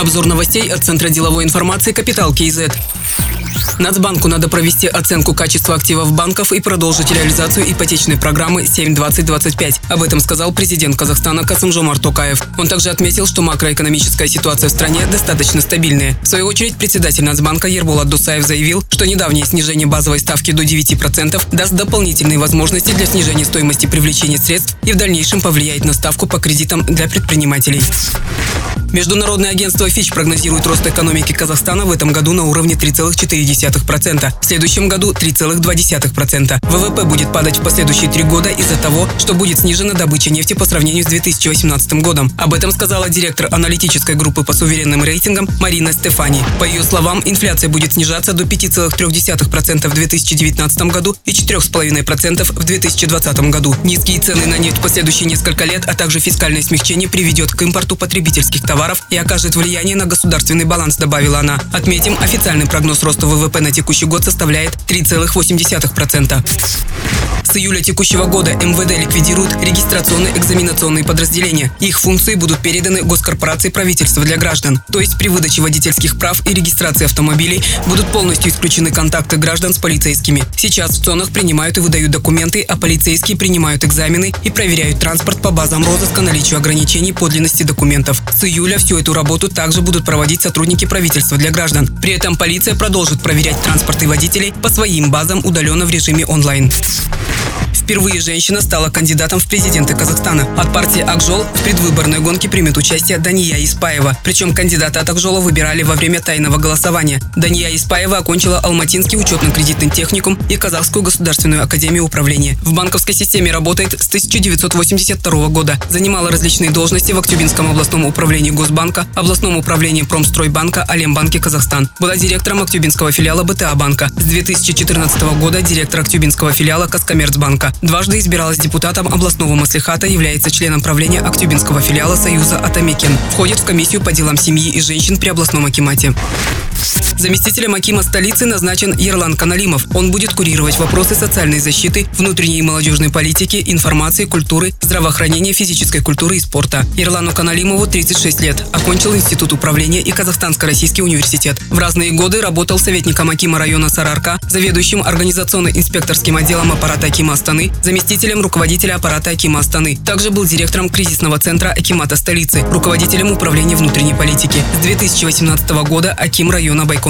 Обзор новостей от Центра деловой информации «Капитал КИЗ». Нацбанку надо провести оценку качества активов банков и продолжить реализацию ипотечной программы 7-20-25. Об этом сказал президент Казахстана Касымжомар Токаев. Он также отметил, что макроэкономическая ситуация в стране достаточно стабильная. В свою очередь, председатель Нацбанка Ербулат Дусаев заявил, что недавнее снижение базовой ставки до 9% даст дополнительные возможности для снижения стоимости привлечения средств и в дальнейшем повлияет на ставку по кредитам для предпринимателей. Международное агентство Fitch прогнозирует рост экономики Казахстана в этом году на уровне 3,4%. В следующем году 3,2%. ВВП будет падать в последующие три года из-за того, что будет снижена добыча нефти по сравнению с 2018 годом. Об этом сказала директор аналитической группы по суверенным рейтингам Марина Стефани. По ее словам, инфляция будет снижаться до 5,3% в 2019 году и 4,5% в 2020 году. Низкие цены на нефть в последующие несколько лет, а также фискальное смягчение приведет к импорту потребительских товаров товаров и окажет влияние на государственный баланс, добавила она. Отметим, официальный прогноз роста ВВП на текущий год составляет 3,8%. С июля текущего года МВД ликвидирует регистрационные экзаменационные подразделения. Их функции будут переданы госкорпорации правительства для граждан. То есть при выдаче водительских прав и регистрации автомобилей будут полностью исключены контакты граждан с полицейскими. Сейчас в ЦОНах принимают и выдают документы, а полицейские принимают экзамены и проверяют транспорт по базам розыска наличию ограничений подлинности документов. С июля всю эту работу также будут проводить сотрудники правительства для граждан. При этом полиция продолжит проверять транспорт и водителей по своим базам удаленно в режиме онлайн. Впервые женщина стала кандидатом в президенты Казахстана. От партии Акжол в предвыборной гонке примет участие Дания Испаева. Причем кандидата от Акжола выбирали во время тайного голосования. Дания Испаева окончила Алматинский учетно-кредитный техникум и Казахскую государственную академию управления. В банковской системе работает с 1982 года. Занимала различные должности в Актюбинском областном управлении Госбанка, областном управлении Промстройбанка, Алембанке Казахстан. Была директором Актюбинского филиала БТА банка. С 2014 года директор Актюбинского филиала Каскоммерцбанка. Дважды избиралась депутатом областного маслихата, является членом правления Актюбинского филиала Союза Атамекен. Входит в комиссию по делам семьи и женщин при областном акимате. Заместителем Акима столицы назначен Ерлан Каналимов. Он будет курировать вопросы социальной защиты, внутренней и молодежной политики, информации, культуры, здравоохранения, физической культуры и спорта. Ерлану Каналимову 36 лет. Окончил Институт управления и Казахстанско-Российский университет. В разные годы работал советником Акима района Сарарка, заведующим организационно-инспекторским отделом аппарата Акима Астаны, заместителем руководителя аппарата Акима Астаны. Также был директором кризисного центра Акимата столицы, руководителем управления внутренней политики. С 2018 года Аким района Байкон